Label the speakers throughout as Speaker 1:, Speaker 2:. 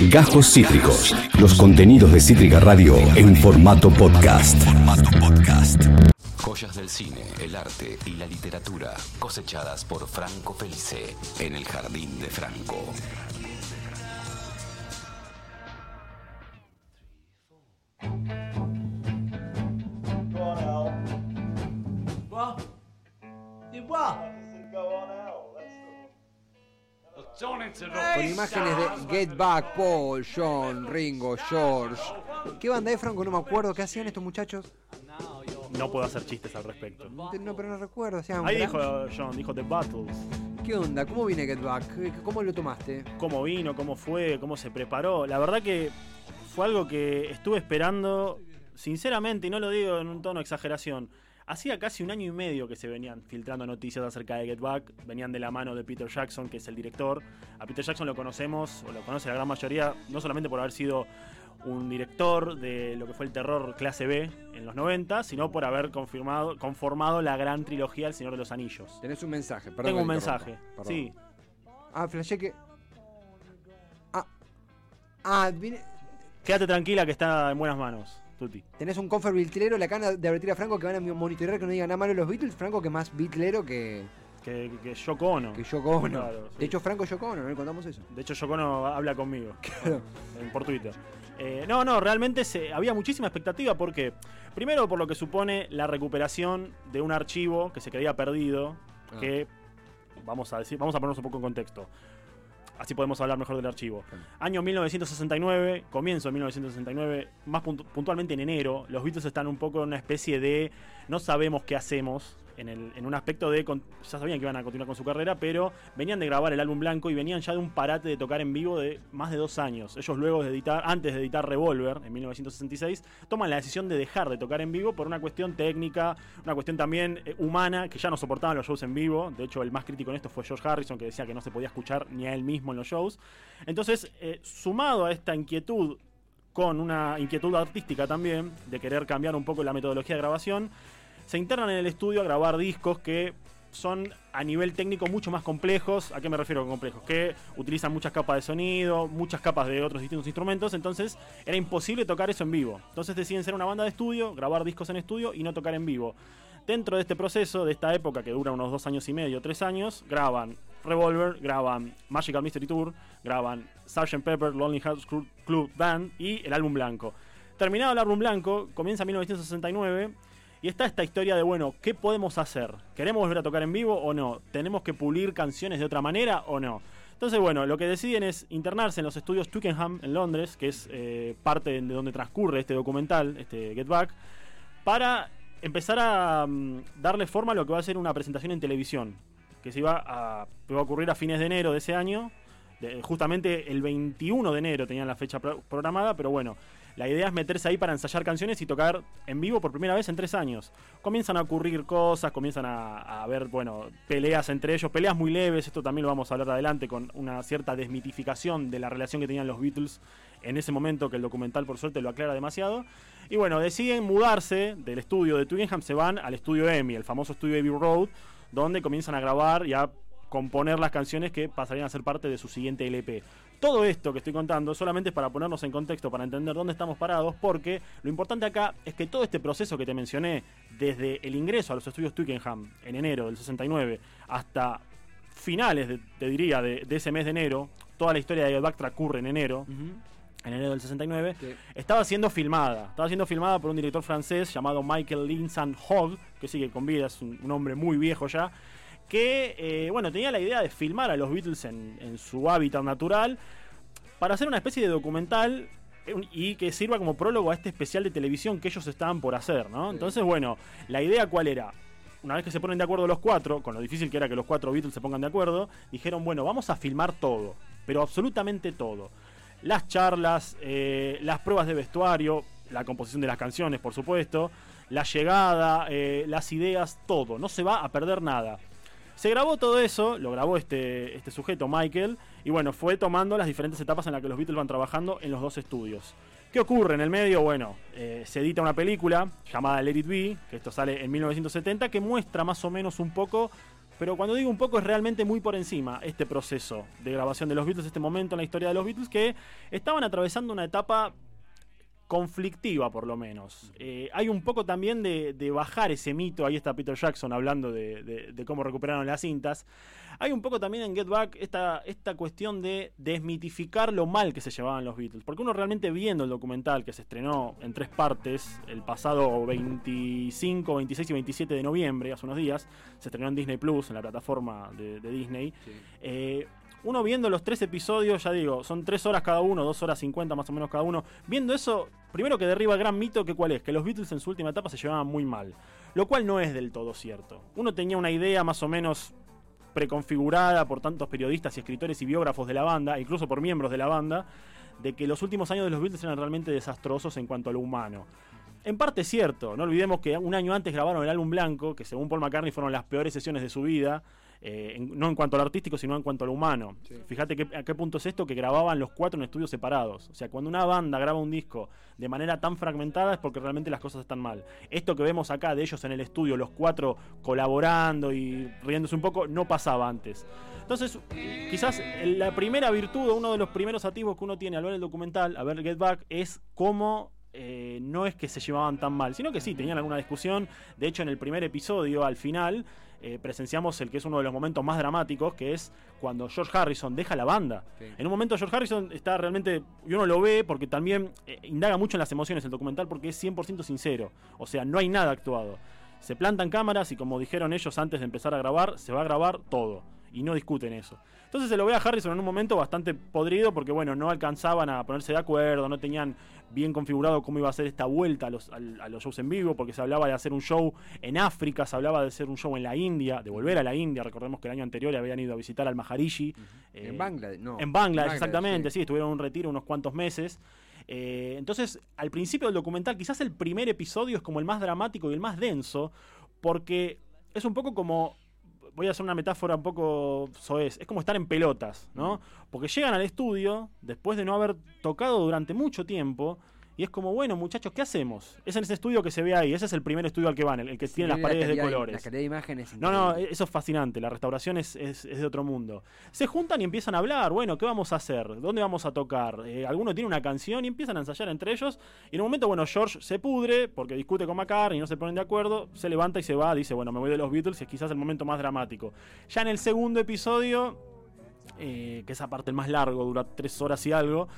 Speaker 1: Gajos Cítricos. Los contenidos de Cítrica Radio en formato podcast. Joyas del cine, el arte y la literatura cosechadas por Franco Felice en el Jardín de Franco.
Speaker 2: Con imágenes de Get Back, Paul, John, Ringo, George. ¿Qué banda es, Franco? No me acuerdo. ¿Qué hacían estos muchachos?
Speaker 3: No puedo hacer chistes al respecto.
Speaker 2: No, pero no recuerdo. hacían
Speaker 3: Ahí
Speaker 2: gran-
Speaker 3: dijo John, dijo The Battles.
Speaker 2: ¿Qué onda? ¿Cómo viene Get Back? ¿Cómo lo tomaste?
Speaker 3: Cómo vino, cómo fue, cómo se preparó. La verdad que fue algo que estuve esperando, sinceramente, y no lo digo en un tono de exageración. Hacía casi un año y medio que se venían filtrando noticias acerca de Get Back. Venían de la mano de Peter Jackson, que es el director. A Peter Jackson lo conocemos, o lo conoce la gran mayoría, no solamente por haber sido un director de lo que fue el terror clase B en los 90, sino por haber confirmado, conformado la gran trilogía El Señor de los Anillos.
Speaker 2: Tenés un mensaje, perdón.
Speaker 3: Tengo un mensaje, sí.
Speaker 2: Ah, flashé que. Ah. Ah, vine-
Speaker 3: Quédate tranquila que está en buenas manos, Tuti.
Speaker 2: tenés un confer bitlero, le acaban de advertir a Franco que van a monitorear que no digan nada malo los Beatles. Franco que más bitlero que,
Speaker 3: Que, que Yoko Ono.
Speaker 2: que Yoko Ono.
Speaker 3: Claro, sí.
Speaker 2: De hecho, Franco Yoko Ono, ¿no le contamos eso?
Speaker 3: De hecho, Yoko Ono habla conmigo
Speaker 2: Claro.
Speaker 3: por Twitter. Eh, no, no, realmente se, había muchísima expectativa porque, primero por lo que supone la recuperación de un archivo que se creía perdido,
Speaker 2: Ah.
Speaker 3: que vamos a decir, vamos a ponernos un poco en contexto. Así podemos hablar mejor del archivo.
Speaker 2: Claro.
Speaker 3: Año 1969, comienzo de 1969, más puntu- puntualmente en enero, los Beatles están un poco en una especie de no sabemos qué hacemos. En, un aspecto de. ya sabían que iban a continuar con su carrera, pero venían de grabar el álbum blanco y venían ya de un parate de tocar en vivo de más de dos años. Ellos, luego de editar, antes de editar Revolver en 1966, toman la decisión de dejar de tocar en vivo por una cuestión técnica, una cuestión también eh, humana, que ya no soportaban los shows en vivo. De hecho, el más crítico en esto fue George Harrison, que decía que no se podía escuchar ni a él mismo en los shows. Entonces, eh, sumado a esta inquietud, con una inquietud artística también, de querer cambiar un poco la metodología de grabación, se internan en el estudio a grabar discos que son a nivel técnico mucho más complejos. ¿A qué me refiero con complejos? Que utilizan muchas capas de sonido, muchas capas de otros distintos instrumentos, entonces era imposible tocar eso en vivo. Entonces deciden ser una banda de estudio, grabar discos en estudio y no tocar en vivo. Dentro de este proceso, de esta época que dura unos dos años y medio, tres años, graban Revolver, graban Magical Mystery Tour, graban Sgt. Pepper, Lonely Hearts Club- Band y el álbum blanco. Terminado el álbum blanco, comienza 1969 y está esta historia de, bueno, ¿qué podemos hacer? ¿Queremos volver a tocar en vivo o no? ¿Tenemos que pulir canciones de otra manera o no? Entonces, bueno, lo que deciden es internarse en los estudios Twickenham en Londres, que es eh, parte de donde transcurre este documental, este Get Back, para empezar a mm, darle forma a lo que va a ser una presentación en televisión, que se iba a, va a ocurrir a fines de enero de ese año. De- justamente el 21 de enero tenían la fecha pro- programada, pero bueno, la idea es meterse ahí para ensayar canciones y tocar en vivo por primera vez en tres años. Comienzan a ocurrir cosas, comienzan a, haber, bueno, peleas entre ellos, peleas muy leves, esto también lo vamos a hablar adelante, con una cierta desmitificación de la relación que tenían los Beatles en ese momento, que el documental por suerte lo aclara demasiado. Y bueno, deciden mudarse del estudio de Twickenham, se van al estudio EMI, el famoso estudio Abbey Road, donde comienzan a grabar y a componer las canciones que pasarían a ser parte de su siguiente LP. Todo esto que estoy contando solamente es para ponernos en contexto, para entender dónde estamos parados, porque lo importante acá es que todo este proceso que te mencioné, desde el ingreso a los estudios Twickenham en enero del 69 hasta finales, de- te diría, de, de ese mes de enero, toda la historia de Get Back transcurre en enero, en enero del 69,
Speaker 2: Sí.
Speaker 3: estaba siendo filmada. Estaba siendo filmada por un director francés llamado Michael Linsan Hogg, que sigue con vida, es un, un hombre muy viejo ya, que, eh, bueno, tenía la idea de filmar a los Beatles en, en su hábitat natural para hacer una especie de documental y que sirva como prólogo a este especial de televisión que ellos estaban por hacer, ¿no? Entonces, bueno, la idea cuál era? Una vez que se ponen de acuerdo los cuatro, con lo difícil que era que los cuatro Beatles se pongan de acuerdo, dijeron, bueno, vamos a filmar todo, pero absolutamente todo. Las charlas, eh, las pruebas de vestuario, la composición de las canciones, por supuesto, la llegada, eh, las ideas, todo. No se va a perder nada. Se grabó todo eso, lo grabó este, este sujeto, Michael, y bueno, fue tomando las diferentes etapas en las que los Beatles van trabajando en los dos estudios. ¿Qué ocurre en el medio? Bueno, eh, se edita una película llamada Let It Be, que esto sale en 1970, que muestra más o menos un poco pero cuando digo un poco es realmente muy por encima este proceso de grabación de los Beatles, este momento en la historia de los Beatles, que estaban atravesando una etapa conflictiva por lo menos. Eh, hay un poco también de, bajar ese mito, ahí está Peter Jackson hablando de, cómo recuperaron las cintas. Hay un poco también en Get Back esta, esta cuestión de desmitificar lo mal que se llevaban los Beatles, porque uno realmente viendo el documental que se estrenó en tres partes el pasado 25, 26 y 27 de noviembre, hace unos días, se estrenó en Disney Plus, en la plataforma de, Disney. Eh, uno viendo los tres episodios, ya digo, son tres horas cada uno, dos horas cincuenta más o menos cada uno. Viendo eso, primero que derriba el gran mito que cuál es, que los Beatles en su última etapa se llevaban muy mal. Lo cual no es del todo cierto. Uno tenía una idea más o menos preconfigurada por tantos periodistas y escritores y biógrafos de la banda, incluso por miembros de la banda, de que los últimos años de los Beatles eran realmente desastrosos en cuanto a lo humano. En parte es cierto, no olvidemos que un año antes grabaron el álbum blanco, que según Paul McCartney fueron las peores sesiones de su vida, eh, no en cuanto al artístico, sino en cuanto a lo humano. Fíjate que, a qué punto es esto que grababan los cuatro en estudios separados. O sea, cuando una banda graba un disco de manera tan fragmentada es porque realmente las cosas están mal. Esto que vemos acá de ellos en el estudio, los cuatro colaborando y riéndose un poco, no pasaba antes. Entonces, quizás la primera virtud, uno de los primeros atisbos que uno tiene al ver el documental, a ver Get Back, es cómo eh, no es que se llevaban tan mal, sino que sí, tenían alguna discusión. De hecho, en el primer episodio, al final, eh, presenciamos el que es uno de los momentos más dramáticos, que es cuando George Harrison deja la banda. En un momento George Harrison está realmente, y uno lo ve porque también eh, indaga mucho en las emociones el documental porque es 100% sincero, o sea, no hay nada actuado. Se plantan cámaras y como dijeron ellos antes de empezar a grabar, se va a grabar todo y no discuten eso. Entonces se lo ve a Harrison en un momento bastante podrido porque, bueno, no alcanzaban a ponerse de acuerdo, no tenían bien configurado cómo iba a ser esta vuelta a los, los shows en vivo, porque se hablaba de hacer un show en África, se hablaba de hacer un show en la India, de volver a la India. Recordemos que el año anterior habían ido a visitar al Maharishi.
Speaker 2: en eh, Bangladesh, no.
Speaker 3: En Bangladesh, exactamente, sí. estuvieron en un retiro unos cuantos meses. Eh, entonces, al principio del documental, quizás el primer episodio es como el más dramático y el más denso, porque es un poco como voy a hacer una metáfora un poco soez, es como estar en pelotas, ¿no? Porque llegan al estudio después de no haber tocado durante mucho tiempo y es como, bueno, muchachos, ¿qué hacemos? Es en ese estudio que se ve ahí, ese es el primer estudio al que van, el, que tiene las paredes de colores.
Speaker 2: La calidad de imágenes.
Speaker 3: No, no, eso es fascinante, la restauración es, de otro mundo. Se juntan y empiezan a hablar, bueno, ¿qué vamos a hacer? ¿Dónde vamos a tocar? Eh, alguno tiene una canción y empiezan a ensayar entre ellos. Y en un momento, bueno, George se pudre porque discute con McCartney y no se ponen de acuerdo, se levanta y se va, dice, bueno, me voy de los Beatles es quizás el momento más dramático. Ya en el segundo episodio, eh, que esa parte el más largo, dura tres horas y algo,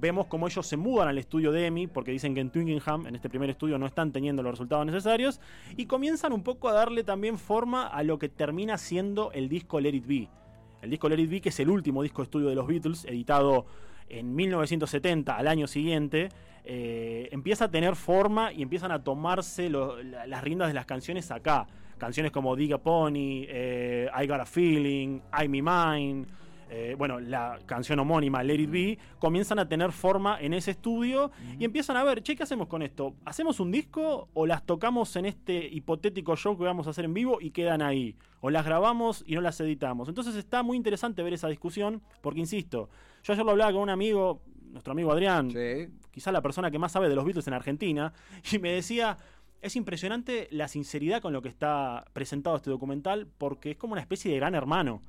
Speaker 3: vemos como ellos se mudan al estudio de EMI, porque dicen que en Twickenham, en este primer estudio, no están teniendo los resultados necesarios, y comienzan un poco a darle también forma a lo que termina siendo el disco Let It Be. El disco Let It Be, que es el último disco de estudio de los Beatles, editado en 1970, al año siguiente, eh, empieza a tener forma y empiezan a tomarse las riendas de las canciones acá. Canciones como Dig a Pony, eh, I Got a Feeling, I'm Me Mine. Eh, bueno, la canción homónima Let It Be, comienzan a tener forma en ese estudio y empiezan a ver, che, ¿qué hacemos con esto? ¿Hacemos un disco o las tocamos en este hipotético show que vamos a hacer en vivo y quedan ahí? ¿O las grabamos y no las editamos? Entonces está muy interesante ver esa discusión porque, insisto, yo ayer lo hablaba con un amigo, nuestro amigo Adrián, quizá la persona que más sabe de los Beatles en Argentina, y me decía... Es impresionante la sinceridad con lo que está presentado este documental porque es como una especie de gran hermano.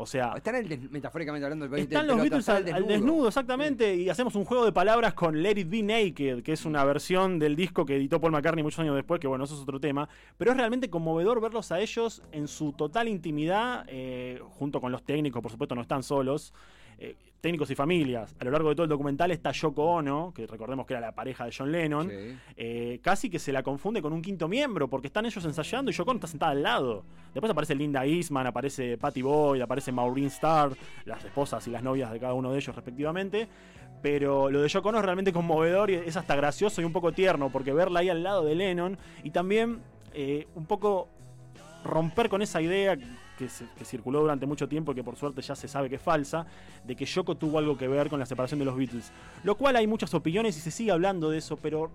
Speaker 3: O sea.
Speaker 2: Están el metafóricamente hablando
Speaker 3: del Están los Beatles al, desnudo. exactamente. Y hacemos un juego de palabras con Let It Be Naked, que es una versión del disco que editó Paul McCartney muchos años después, que bueno, eso es otro tema. Pero es realmente conmovedor verlos a ellos en su total intimidad, eh, junto con los técnicos, por supuesto, no están solos. Eh, técnicos y familias. A lo largo de todo el documental está Yoko Ono, que recordemos que era la pareja de John Lennon, eh, casi que se la confunde con un quinto miembro, porque están ellos ensayando y Yoko Ono está sentada al lado. Después aparece Linda Eastman, aparece Patty Boyd, aparece Maureen Starr, las esposas y las novias de cada uno de ellos respectivamente. Pero lo de Yoko Ono es realmente conmovedor y es hasta gracioso y un poco tierno, porque verla ahí al lado de Lennon y también eh, un poco romper con esa idea que, circuló durante mucho tiempo y que por suerte ya se sabe que es falsa, de que Yoko tuvo algo que ver con la separación de los Beatles. Lo cual hay muchas opiniones y se sigue hablando de eso, pero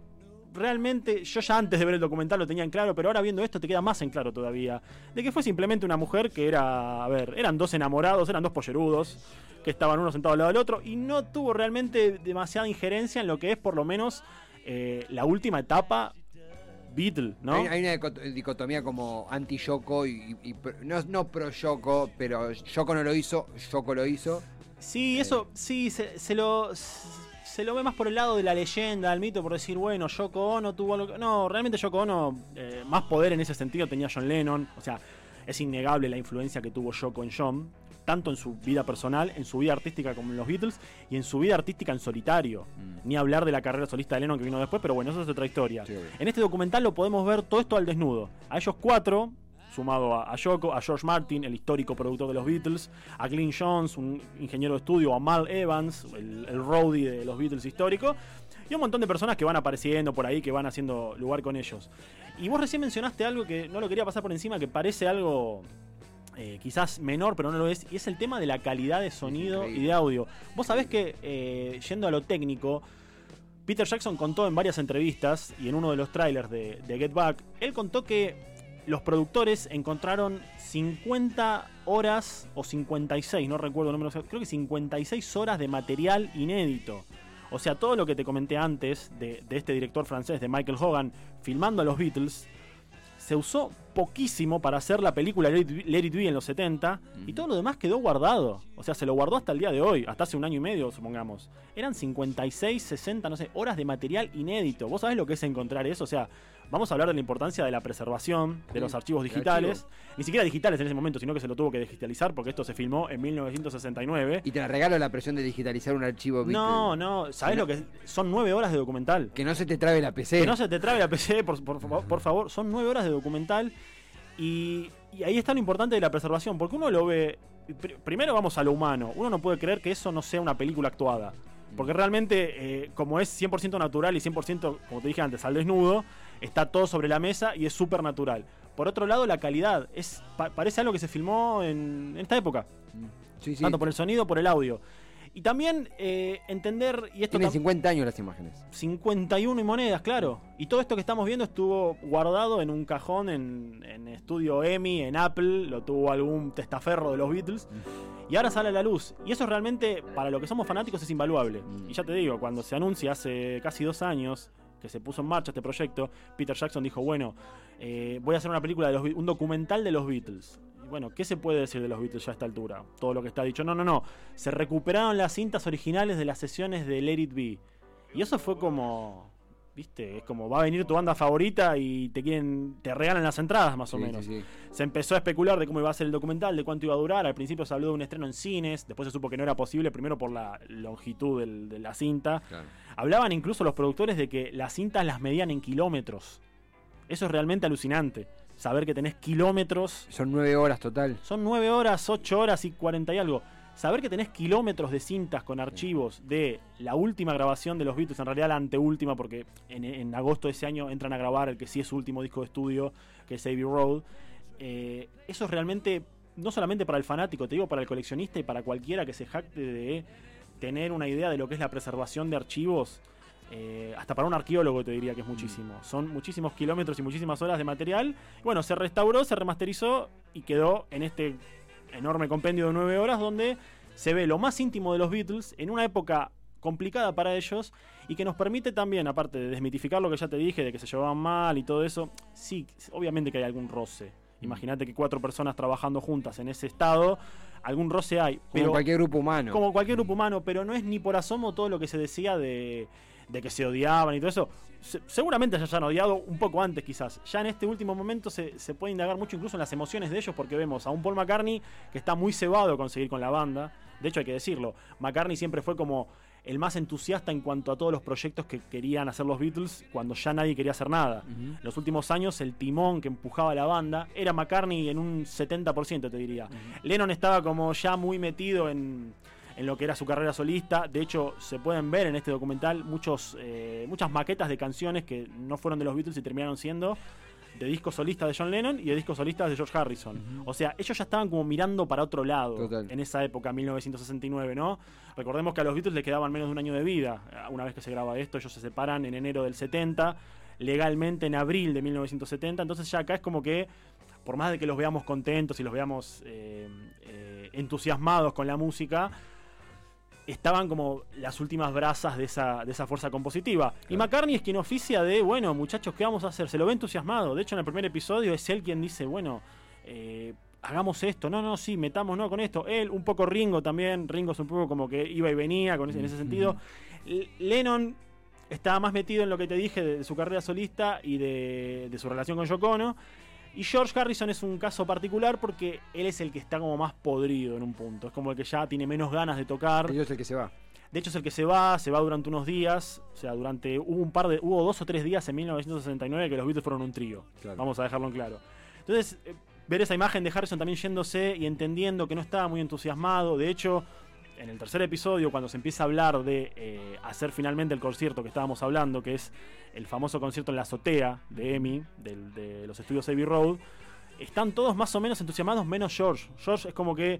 Speaker 3: realmente yo ya antes de ver el documental lo tenía en claro, pero ahora viendo esto te queda más en claro todavía. De que fue simplemente una mujer que era, a ver, eran dos enamorados, eran dos pollerudos, que estaban uno sentado al lado del otro, y no tuvo realmente demasiada injerencia en lo que es por lo menos eh, la última etapa Beatle, ¿no?
Speaker 2: Hay, hay una dicoto- dicotomía como anti-Yoko y, y- no, no pro-Yoko, pero Yoko no lo hizo, Yoko lo hizo.
Speaker 3: Sí, eso, sí, se, se lo se lo ve más por el lado de la leyenda, el mito, por decir, bueno, Yoko Ono tuvo algo que... No, realmente Yoko Ono, eh, más poder en ese sentido tenía John Lennon, o sea, es innegable la influencia que tuvo Yoko en John, tanto en su vida personal, en su vida artística como en los Beatles, y en su vida artística en solitario. Ni hablar de la carrera solista de Lennon que vino después, pero bueno, eso es otra historia.
Speaker 2: Sí.
Speaker 3: En este documental lo podemos ver todo esto al desnudo. A ellos cuatro, sumado a, a Yoko, a George Martin, el histórico productor de los Beatles, a Glyn Jones, un ingeniero de estudio, a Mal Evans, el, el roadie de los Beatles histórico, y un montón de personas que van apareciendo por ahí, que van haciendo lugar con ellos. Y vos recién mencionaste algo que no lo quería pasar por encima, que parece algo eh, quizás menor, pero no lo es, y es el tema de la calidad de sonido y de audio. Vos sabés que, eh, yendo a lo técnico, Peter Jackson contó en varias entrevistas y en uno de los trailers de, de Get Back, él contó que los productores encontraron 50 horas o 56, no recuerdo el número, creo que 56 horas de material inédito. O sea, todo lo que te comenté antes de, de este director francés, de Michael Hogan, filmando a los Beatles, se usó poquísimo para hacer la película It Be en los 70 y todo lo demás quedó guardado. O sea, se lo guardó hasta el día de hoy, hasta hace un año y medio, supongamos. Eran 56, 60, no sé, horas de material inédito. ¿Vos sabés lo que es encontrar eso? O sea, vamos a hablar de la importancia de la preservación de los archivos digitales. Ni siquiera digitales en ese momento, sino que se lo tuvo que digitalizar porque esto se filmó en 1969.
Speaker 2: Y te regalo la presión de digitalizar un archivo.
Speaker 3: No, no, ¿sabés lo que es? Son nueve horas de documental.
Speaker 2: Que no se te trabe la PC.
Speaker 3: Que no se te trabe la PC, por, por favor- por favor. Son nueve horas de documental. Y, y ahí está lo importante de la preservación. Porque uno lo ve. pr- Primero vamos a lo humano. Uno no puede creer que eso no sea una película actuada. Porque realmente, eh, como es 100% natural y 100%, como te dije antes, al desnudo, está todo sobre la mesa y es súper natural. Por otro lado, la calidad. es pa- Parece algo que se filmó en, en esta época.
Speaker 2: Sí, sí.
Speaker 3: Tanto por el sonido, por el audio. Y también eh, entender, y esto
Speaker 2: Tienen
Speaker 3: tam-
Speaker 2: 50 años las imágenes.
Speaker 3: 51 y monedas, claro. Y todo esto que estamos viendo estuvo guardado en un cajón en, en estudio EMI, en Apple, lo tuvo algún testaferro de los Beatles. Y ahora sale a la luz. Y eso realmente, para lo que somos fanáticos, es invaluable. Y ya te digo, cuando se anuncia hace casi dos años que se puso en marcha este proyecto, Peter Jackson dijo, bueno, eh, voy a hacer una película, de los, un documental de los Beatles. Bueno, ¿qué se puede decir de los Beatles ya a esta altura? Todo lo que está dicho. No, no, no. Se recuperaron las cintas originales de las sesiones de Let It Be. Y eso fue como, viste, es como va a venir tu banda favorita y te quieren, te regalan las entradas más o
Speaker 2: Sí,
Speaker 3: menos.
Speaker 2: sí, sí.
Speaker 3: Se empezó a especular de cómo iba a ser el documental, de cuánto iba a durar. Al principio se habló de un estreno en cines, después se supo que no era posible, primero por la longitud del- de la cinta.
Speaker 2: Claro.
Speaker 3: Hablaban incluso los productores de que las cintas las medían en kilómetros. Eso es realmente alucinante. Saber que tenés kilómetros.
Speaker 2: Son 9 horas total.
Speaker 3: Son 9 horas, 8 horas y 40 y algo. Saber que tenés kilómetros de cintas con archivos de la última grabación de los Beatles, en realidad la anteúltima, porque en, en agosto de ese año entran a grabar el que sí es su último disco de estudio, que es Abbey Road. Eh, eso es realmente, no solamente para el fanático, te digo para el coleccionista y para cualquiera que se jacte de tener una idea de lo que es la preservación de archivos. Eh, hasta para un arqueólogo te diría que es muchísimo. Son muchísimos kilómetros y muchísimas horas de material. Bueno, se restauró, se remasterizó y quedó en este enorme compendio de nueve horas donde se ve lo más íntimo de los Beatles en una época complicada para ellos y que nos permite también, aparte de desmitificar lo que ya te dije, de que se llevaban mal y todo eso, sí, obviamente que hay algún roce. Imagínate que cuatro personas trabajando juntas en ese estado, algún roce hay.
Speaker 2: Como
Speaker 3: Pero
Speaker 2: cualquier grupo humano.
Speaker 3: como cualquier grupo humano, pero no es ni por asomo todo lo que se decía de, de que se odiaban y todo eso. Se- seguramente se hayan odiado un poco antes quizás. Ya en este último momento se, se puede indagar mucho incluso en las emociones de ellos porque vemos a un Paul McCartney que está muy cebado con seguir con la banda. De hecho hay que decirlo, McCartney siempre fue como el más entusiasta en cuanto a todos los proyectos que querían hacer los Beatles cuando ya nadie quería hacer nada. En los últimos años el timón que empujaba la banda era McCartney en un 70% te diría. Lennon estaba como ya muy metido en, en lo que era su carrera solista. De hecho, se pueden ver en este documental muchos, eh, muchas maquetas de canciones que no fueron de los Beatles y terminaron siendo de discos solistas de John Lennon y de discos solistas de George Harrison. O sea, ellos ya estaban como mirando para otro lado
Speaker 2: Total.
Speaker 3: en esa época, 1969, ¿no? Recordemos que a los Beatles le quedaban menos de un año de vida. Eh, Una vez que se graba esto, ellos se separan en enero del 70, legalmente en abril de 1970. Entonces ya acá es como que, por más de que los veamos contentos y los veamos eh, eh, entusiasmados con la música, estaban como las últimas brasas de esa, de esa fuerza compositiva. Y McCartney es quien oficia de, bueno, muchachos, ¿qué vamos a hacer? Se lo ve entusiasmado. De hecho, en el primer episodio es él quien dice, bueno, eh, hagamos esto, no, no, sí, metamos no con esto. Él, un poco Ringo también, Ringo es un poco como que iba y venía con ese, en ese sentido. Lennon estaba más metido en lo que te dije de, su carrera solista y de, de, su relación con Yoko Ono. Y George Harrison es un caso particular porque él es el que está como más podrido en un punto. Es como el que ya tiene menos ganas de tocar.
Speaker 2: Y es el que se va.
Speaker 3: De hecho es el que se va, se va durante unos días, o sea, durante hubo un par de hubo dos o tres días en 1969 que los Beatles fueron un trío. Claro. Vamos a dejarlo en claro. Entonces, eh, ver esa imagen de Harrison también yéndose y entendiendo que no estaba muy entusiasmado, de hecho, en el tercer episodio, cuando se empieza a hablar de eh, hacer finalmente el concierto que estábamos hablando, que es el famoso concierto en la azotea de Emmy, de los estudios Abbey Road, están todos más o menos entusiasmados, menos George. George es como que.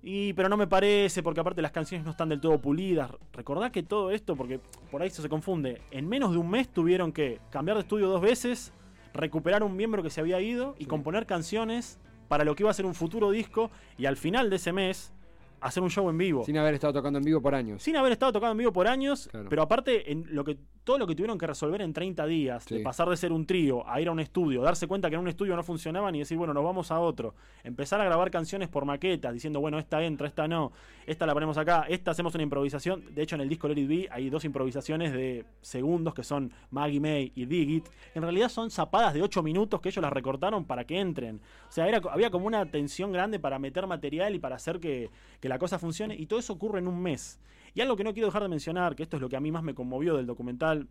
Speaker 3: Y, pero no me parece, porque aparte las canciones no están del todo pulidas. Recordá que todo esto, porque por ahí se confunde, en menos de un mes tuvieron que cambiar de estudio dos veces, recuperar un miembro que se había ido y sí. componer canciones para lo que iba a ser un futuro disco. Y al final de ese mes, hacer un show en vivo.
Speaker 2: Sin haber estado tocando en vivo por años.
Speaker 3: Sin haber estado tocando en vivo por años, claro. pero aparte, en lo que, todo lo que tuvieron que resolver en 30 días, sí. de pasar de ser un trío a ir a un estudio, darse cuenta que en un estudio no funcionaban y decir, bueno, nos vamos a otro. Empezar a grabar canciones por maquetas, diciendo, bueno, esta entra, esta no, esta la ponemos acá, esta hacemos una improvisación. De hecho, en el disco Let It Be hay dos improvisaciones de segundos que son Maggie May y Dig It. En realidad son zapadas de 8 minutos que ellos las recortaron para que entren. O sea, era, había como una tensión grande para meter material y para hacer que, que la cosa funcione. Y todo eso ocurre en un mes. Y algo que no quiero dejar de mencionar, que esto es lo que a mí más me conmovió del documental,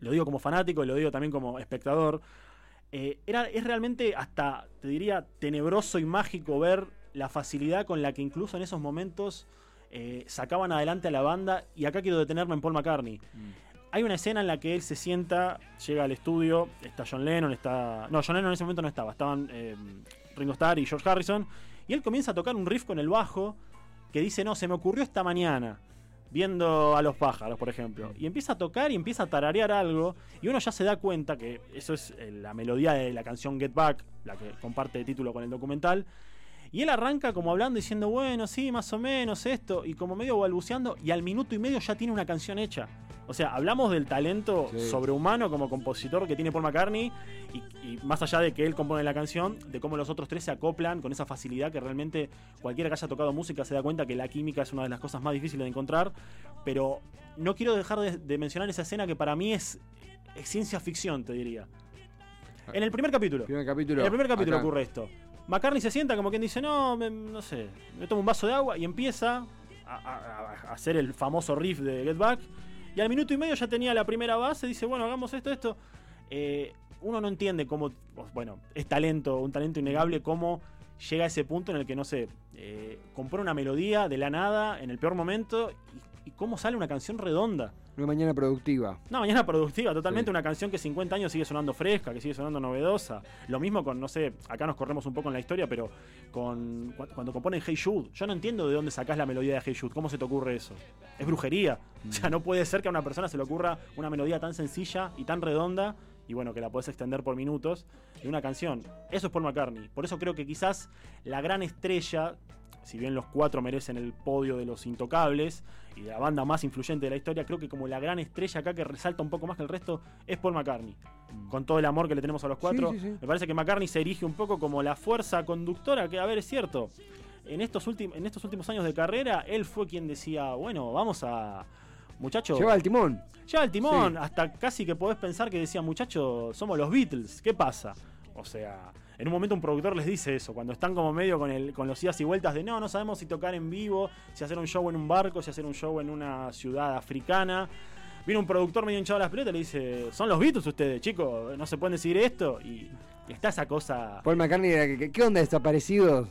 Speaker 3: lo digo como fanático y lo digo también como espectador, eh, era, es realmente hasta, te diría, tenebroso y mágico ver la facilidad con la que incluso en esos momentos eh, sacaban adelante a la banda. Y acá quiero detenerme en Paul McCartney. Mm. Hay una escena en la que él se sienta, llega al estudio, está John Lennon, está... No, John Lennon en ese momento no estaba, estaban eh, Ringo Starr y George Harrison. Y él comienza a tocar un riff con el bajo que dice, no, se me ocurrió esta mañana viendo a los pájaros, por ejemplo. Y empieza a tocar y empieza a tararear algo. Y uno ya se da cuenta que eso es eh, la melodía de la canción Get Back, la que comparte el título con el documental. Y él arranca como hablando diciendo, bueno, sí, más o menos esto, y como medio balbuceando, y al minuto y medio ya tiene una canción hecha. O sea, hablamos del talento sí. sobrehumano como compositor que tiene Paul McCartney, y, y, más allá de que él compone la canción, de cómo los otros tres se acoplan con esa facilidad que realmente cualquiera que haya tocado música se da cuenta que la química es una de las cosas más difíciles de encontrar. Pero no quiero dejar de, de mencionar esa escena que para mí es, es ciencia ficción, te diría. En el primer capítulo.
Speaker 2: Primer capítulo
Speaker 3: en el primer capítulo
Speaker 2: acá.
Speaker 3: ocurre esto. McCartney se sienta como quien dice, no, me, no sé, me tomo un vaso de agua y empieza a, a, a, hacer el famoso riff de Get Back. Y al minuto y medio ya tenía la primera base, dice, bueno, hagamos esto, esto. Eh, uno no entiende cómo, bueno, es talento, un talento innegable, cómo llega a ese punto en el que, no sé, eh, compone una melodía de la nada en el peor momento y, y cómo sale una canción redonda.
Speaker 2: Una mañana productiva.
Speaker 3: Una mañana productiva, totalmente. Sí. Una canción que 50 años sigue sonando fresca, que sigue sonando novedosa. Lo mismo con, no sé, acá nos corremos un poco en la historia, pero con cuando componen Hey Jude. Yo no entiendo de dónde sacás la melodía de Hey Jude. ¿Cómo se te ocurre eso? Es brujería. Mm. O sea, no puede ser que a una persona se le ocurra una melodía tan sencilla y tan redonda y bueno, que la puedes extender por minutos de una canción. Eso es Paul McCartney. Por eso creo que quizás la gran estrella, si bien los cuatro merecen el podio de los intocables y de la banda más influyente de la historia, creo que como la gran estrella acá que resalta un poco más que el resto es Paul McCartney. Mm. Con todo el amor que le tenemos a los cuatro, sí, sí, sí. me parece que McCartney se erige un poco como la fuerza conductora que, a ver, es cierto. En estos, en estos últimos años de carrera, él fue quien decía, bueno, vamos a, muchacho.
Speaker 2: Lleva el timón.
Speaker 3: Lleva el timón. Sí. Hasta casi que podés pensar que decía, muchacho, somos los Beatles. ¿Qué pasa? O sea, en un momento un productor les dice eso, cuando están como medio con, el, con los idas y vueltas de no, no sabemos si tocar en vivo, si hacer un show en un barco, si hacer un show en una ciudad africana. Viene un productor medio hinchado a las pelotas y le dice, son los Beatles ustedes, chicos, no se pueden decir esto. Y está esa cosa...
Speaker 2: Paul McCartney, ¿qué onda desaparecidos?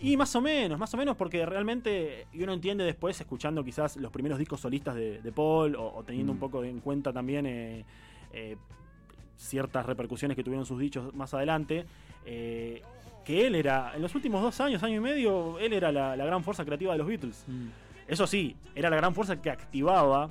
Speaker 3: Y más o menos, más o menos, porque realmente uno entiende después, escuchando quizás los primeros discos solistas de, de Paul, o, o, teniendo mm. un poco en cuenta también eh, eh, ciertas repercusiones que tuvieron sus dichos más adelante, eh, que él era, en los últimos dos años, año y medio, él era la, la gran fuerza creativa de los Beatles. Mm. Eso sí, era la gran fuerza que activaba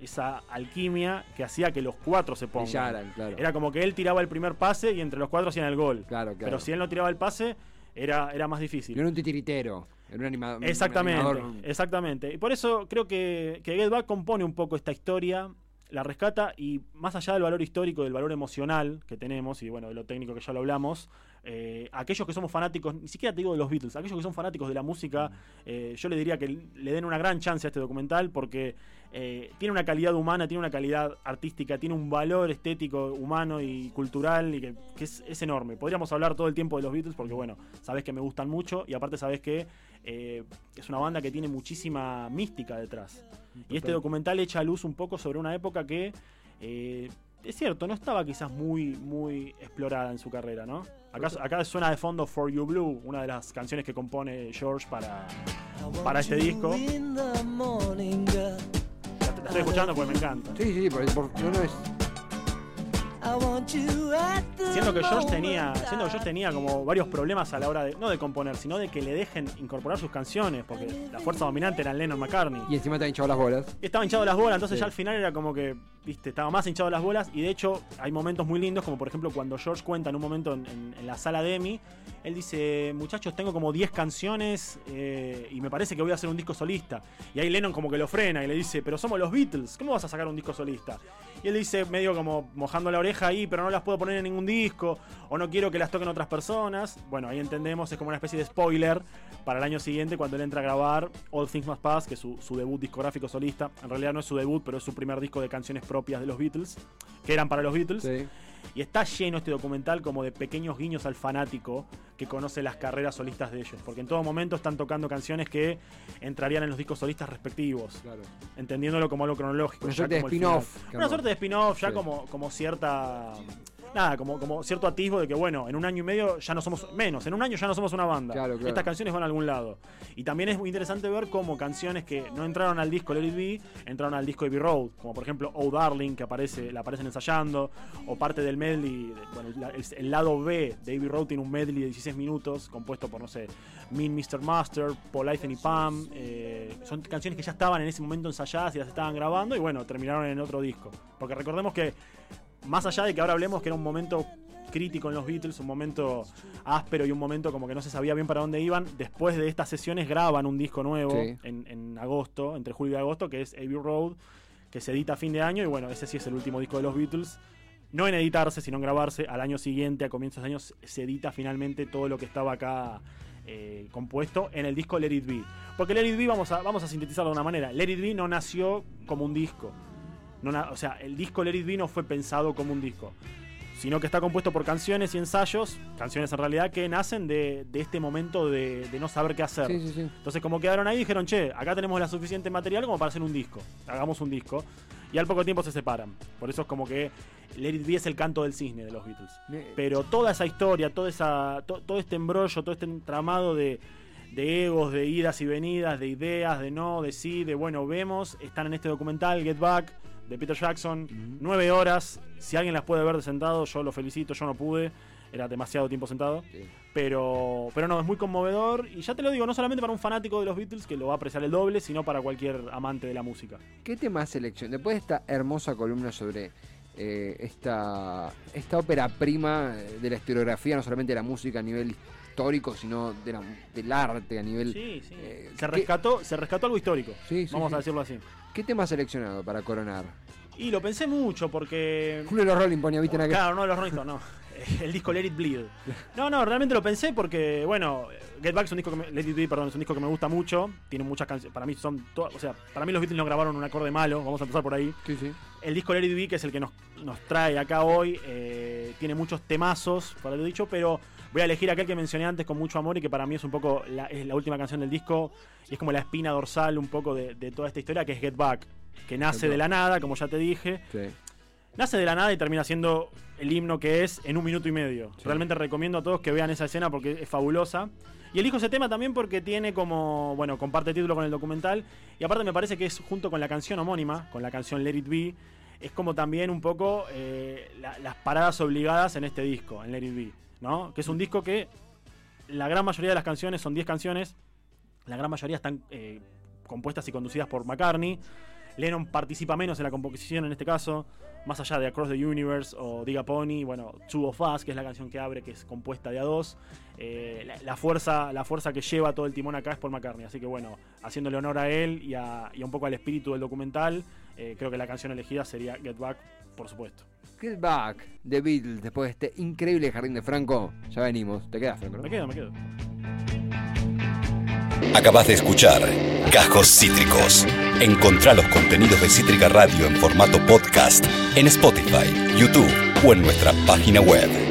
Speaker 3: esa alquimia que hacía que los cuatro se pongan.
Speaker 2: Brillaran, claro.
Speaker 3: Era como que él tiraba el primer pase y entre los cuatro hacían el gol.
Speaker 2: Claro, claro.
Speaker 3: Pero si él no tiraba el pase, era, era más difícil.
Speaker 2: Era un titiritero, era un, anima- un
Speaker 3: Exactamente,
Speaker 2: animador.
Speaker 3: exactamente. Y por eso creo que, que Get Back compone un poco esta historia, la rescata y más allá del valor histórico, del valor emocional que tenemos y bueno, de lo técnico que ya lo hablamos, eh, aquellos que somos fanáticos, ni siquiera te digo de los Beatles, aquellos que son fanáticos de la música, eh, yo le diría que le den una gran chance a este documental porque eh, tiene una calidad humana, tiene una calidad artística, tiene un valor estético, humano y cultural y que, que es, es enorme. Podríamos hablar todo el tiempo de los Beatles porque bueno, sabes que me gustan mucho y aparte sabes que eh, es una banda que tiene muchísima mística detrás. Y este documental echa luz un poco sobre una época que, eh, es cierto, no estaba quizás muy, muy explorada en su carrera, ¿no? Acá, acá suena de fondo For You Blue, una de las canciones que compone George para, para este disco. La, la estoy escuchando porque me encanta.
Speaker 2: Sí, sí, sí, por, por- no, no es.
Speaker 3: Siendo que George tenía, siendo que George tenía como varios problemas a la hora de, no de componer, sino de que le dejen incorporar sus canciones, porque la fuerza dominante era Lennon McCartney.
Speaker 2: Y encima han hinchado las bolas.
Speaker 3: Estaba hinchado las bolas, entonces
Speaker 2: Sí.
Speaker 3: ya al final era como que, viste, estaba más hinchado las bolas. Y de hecho, hay momentos muy lindos, como por ejemplo cuando George cuenta en un momento en, en- en la sala de Emi, él dice: Muchachos, tengo como 10 canciones eh, y me parece que voy a hacer un disco solista. Y ahí Lennon como que lo frena y le dice: Pero somos los Beatles, ¿cómo vas a sacar un disco solista? Y él dice, medio como mojando la oreja ahí, pero no las puedo poner en ningún disco, o no quiero que las toquen otras personas. Bueno, ahí entendemos, es como una especie de spoiler para el año siguiente cuando él entra a grabar All Things Must Pass, que es su, debut discográfico solista. En realidad no es su debut, pero es su primer disco de canciones propias de los Beatles, que eran para los Beatles.
Speaker 2: Sí.
Speaker 3: Y está lleno este documental como de pequeños guiños al fanático que conoce las carreras solistas de ellos. Porque en todo momento están tocando canciones que entrarían en los discos solistas respectivos.
Speaker 2: Claro.
Speaker 3: entendiéndolo como algo cronológico.
Speaker 2: Una suerte de spin-off,
Speaker 3: Una suerte de spin-off, ya
Speaker 2: Sí.
Speaker 3: como, como cierta. Nada, como, como cierto atisbo de que, bueno, en un año y medio ya no somos. Menos, en un año ya no somos una banda.
Speaker 2: Claro, claro.
Speaker 3: Estas canciones van a algún lado. Y también es muy interesante ver cómo canciones que no entraron al disco Let It Be, entraron al disco Abbey Road. Como por ejemplo Oh Darling, que aparece, la aparecen ensayando. O parte del medley. Bueno, el, el lado B de Abbey Road tiene un medley de 16 minutos, compuesto por, no sé, Mean Mr. Master, Paul y Pam. eh, son canciones que ya estaban en ese momento ensayadas y las estaban grabando y bueno, terminaron en otro disco. Porque recordemos que, más allá de que ahora hablemos que era un momento crítico en los Beatles, un momento áspero y un momento como que no se sabía bien para dónde iban, después de estas sesiones graban un disco nuevo
Speaker 2: Sí.
Speaker 3: en, en agosto, entre julio y agosto, que es Abbey Road, que se edita a fin de año y bueno, ese sí es el último disco de los Beatles. No en editarse, sino en grabarse. Al año siguiente, a comienzos de años, se edita finalmente todo lo que estaba acá eh, compuesto en el disco Let It Be. Porque Let It Be, vamos a, vamos a sintetizarlo de una manera, Let It Be no nació como un disco. No o sea, el disco Let It Be no fue pensado como un disco. Sino que está compuesto por canciones y ensayos, canciones en realidad que nacen de, de este momento de, de no saber qué hacer.
Speaker 2: Sí, sí, sí.
Speaker 3: Entonces, como quedaron ahí, dijeron, che, acá tenemos la suficiente material como para hacer un disco. Hagamos un disco. Y al poco tiempo se separan. Por eso es como que Let It Be es el canto del cisne de los Beatles. Pero toda esa historia, toda esa, to- todo este embrollo, todo este entramado de, de egos, de idas y venidas, de ideas, de no, de sí, de bueno, vemos, están en este documental, Get Back, de Peter Jackson. Nueve horas. Si alguien las puede ver de sentado, yo lo felicito, yo no pude. Era demasiado tiempo sentado.
Speaker 2: Sí.
Speaker 3: Pero, pero no, es muy conmovedor. Y ya te lo digo, no solamente para un fanático de los Beatles que lo va a apreciar el doble, sino para cualquier amante de la música.
Speaker 2: ¿Qué tema selección? Después de esta hermosa columna sobre eh, esta, esta ópera prima de la historiografía, no solamente de la música a nivel histórico, sino de la- del arte a nivel...
Speaker 3: Sí, sí.
Speaker 2: eh,
Speaker 3: se,
Speaker 2: ¿qué-
Speaker 3: rescató, se rescató algo histórico.
Speaker 2: Sí, sí,
Speaker 3: Vamos a decirlo así.
Speaker 2: ¿Qué tema has seleccionado para coronar?
Speaker 3: Y lo pensé mucho porque.
Speaker 2: Uno de los Rolling ponía, ¿viste? en aquel-
Speaker 3: Claro, no de los Rolling no. El disco Let It Bleed. No, no, realmente lo pensé porque, bueno, Get Back es un disco que me, Let It Be, perdón, es un disco que me gusta mucho. Tiene muchas canciones. Para mí son todas. O sea, para mí los Beatles no grabaron un acorde malo. Vamos a empezar por ahí.
Speaker 2: Sí, sí.
Speaker 3: El disco Let It Be, que es el que nos, nos trae acá hoy, eh, tiene muchos temazos, para lo dicho, pero voy a elegir aquel que mencioné antes con mucho amor y que para mí es un poco la, es la última canción del disco y es como la espina dorsal un poco de, de toda esta historia, que es Get Back, que nace
Speaker 2: Get
Speaker 3: de la nada, como ya te dije.
Speaker 2: sí.
Speaker 3: Nace de la nada y termina siendo el himno que es en un minuto y medio.
Speaker 2: Sí.
Speaker 3: Realmente recomiendo a todos que vean esa escena porque es fabulosa. Y elijo ese tema también porque tiene como, bueno, comparte título con el documental. Y aparte me parece que es junto con la canción homónima, con la canción Let It Be, es como también un poco eh, la- las paradas obligadas en este disco, en Let It. ¿no? Que es un disco que la gran mayoría de las canciones, son 10 canciones, la gran mayoría están eh, compuestas y conducidas por McCartney. Lennon participa menos en la composición en este caso, más allá de Across the Universe o Diga Pony, bueno, Two of Us, que es la canción que abre, que es compuesta de a dos. Eh, la, fuerza, la fuerza que lleva todo el timón acá es Paul McCartney, así que bueno, haciéndole honor a él y, a, un poco al espíritu del documental, eh, creo que la canción elegida sería Get Back, por supuesto.
Speaker 2: Get Back, The Beatles, después de este increíble jardín de Franco, ya venimos. ¿Te quedas, Franco?
Speaker 3: Me quedo, me quedo.
Speaker 1: Acabas de escuchar Cajos Cítricos. Encontrá los contenidos de Cítrica Radio en formato podcast en Spotify, YouTube o en nuestra página web.